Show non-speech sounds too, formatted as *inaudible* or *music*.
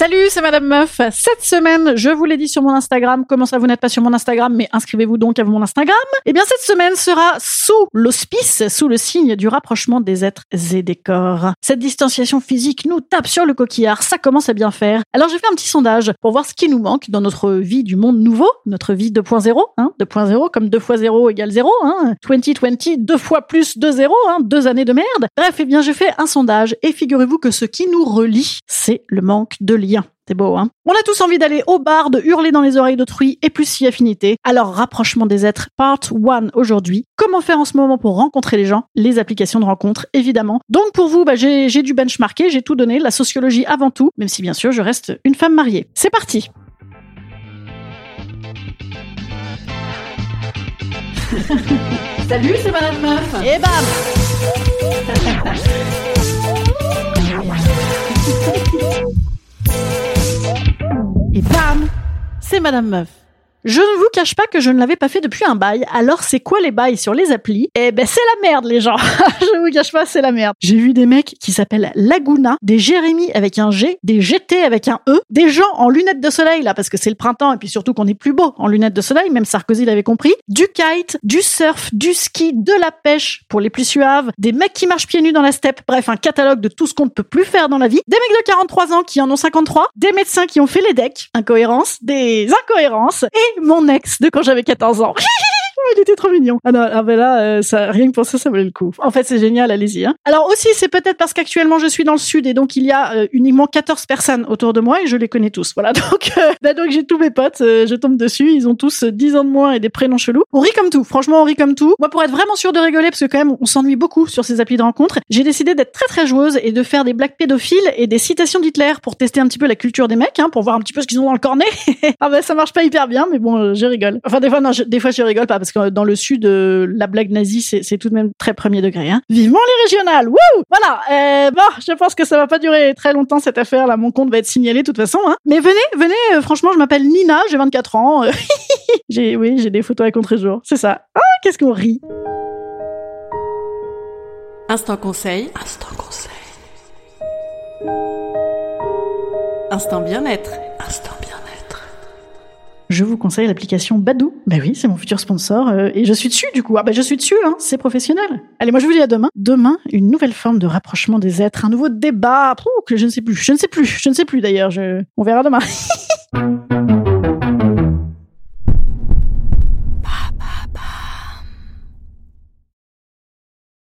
Salut, c'est Madame Meuf. Cette semaine, je vous l'ai dit sur mon Instagram. Comment ça, vous n'êtes pas sur mon Instagram, mais inscrivez-vous donc à mon Instagram. Eh bien, cette semaine sera sous l'auspice, sous le signe du rapprochement des êtres et des corps. Cette distanciation physique nous tape sur le coquillard. Ça commence à bien faire. Alors, j'ai fait un petit sondage pour voir ce qui nous manque dans notre vie du monde nouveau, notre vie 2.0, hein, 2.0 comme 2 fois 0 égale 0, hein, 2020, deux fois plus de 0, hein, deux années de merde. Bref, eh bien, j'ai fait un sondage et figurez-vous que ce qui nous relie, c'est le manque de lien. C'est beau, hein On a tous envie d'aller au bar, de hurler dans les oreilles d'autrui et plus si affinité. Alors, rapprochement des êtres, part 1 aujourd'hui. Comment faire en ce moment pour rencontrer les gens? Les applications de rencontre, évidemment. Donc pour vous, bah, j'ai dû benchmarker, j'ai tout donné, la sociologie avant tout, même si bien sûr je reste une femme mariée. C'est parti *laughs* Salut, c'est Madame Meuf Et bam C'est Madame Meuf. Je ne vous cache pas que je ne l'avais pas fait depuis un bail. Alors c'est quoi les bails sur les applis? Eh ben c'est la merde les gens. *laughs* je vous cache pas, c'est la merde. J'ai vu des mecs qui s'appellent Laguna, des Jérémy avec un G, des GT avec un E, des gens en lunettes de soleil là parce que c'est le printemps et puis surtout qu'on est plus beau en lunettes de soleil, même Sarkozy l'avait compris, du kite, du surf, du ski, de la pêche pour les plus suaves, des mecs qui marchent pieds nus dans la steppe, bref un catalogue de tout ce qu'on ne peut plus faire dans la vie, des mecs de 43 ans qui en ont 53, des médecins qui ont fait les decks, incohérences, des incohérences et mon ex de quand j'avais 14 ans. *laughs* Il était trop mignon. Ah non, ah ben là, euh, ça, rien que pour ça, ça valait le coup. En fait, c'est génial, allez-y. Hein. Alors aussi, c'est peut-être parce qu'actuellement, je suis dans le sud et donc il y a euh, uniquement 14 personnes autour de moi et je les connais tous. Voilà, *laughs* donc, euh, bah, donc j'ai tous mes potes, euh, je tombe dessus, ils ont tous euh, 10 ans de moins et des prénoms chelous. On rit comme tout, franchement, on rit comme tout. Moi, pour être vraiment sûr de rigoler, parce que quand même, on s'ennuie beaucoup sur ces applis de rencontre, j'ai décidé d'être très très joueuse et de faire des blagues pédophiles et des citations d'Hitler pour tester un petit peu la culture des mecs, hein, pour voir un petit peu ce qu'ils ont dans le cornet. *laughs* ah ben, ça marche pas hyper bien, mais bon, euh, je rigole. Enfin, des fois, non, des fois, je rigole pas parce que dans le sud, euh, la blague nazie, c'est tout de même très premier degré. Hein. Vivement les régionales, wouh Voilà. Euh, bon, je pense que ça va pas durer très longtemps cette affaire. Là, mon compte va être signalé de toute façon. Hein. Mais venez, venez. euh, franchement, je m'appelle Nina, j'ai 24 ans. *laughs* j'ai, oui, j'ai des photos à contre-jour. C'est ça. Ah, qu'est-ce qu'on rit Instant conseil. Instant conseil. Instant bien-être. Je vous conseille l'application Badou. Bah oui, c'est mon futur sponsor euh, et je suis dessus du coup. Ah bah je suis dessus, hein, c'est professionnel. Allez, moi je vous dis à demain. Demain, une nouvelle forme de rapprochement des êtres, un nouveau débat. Pouh, que je ne sais plus, je ne sais plus, je ne sais plus d'ailleurs. Je... On verra demain. *laughs*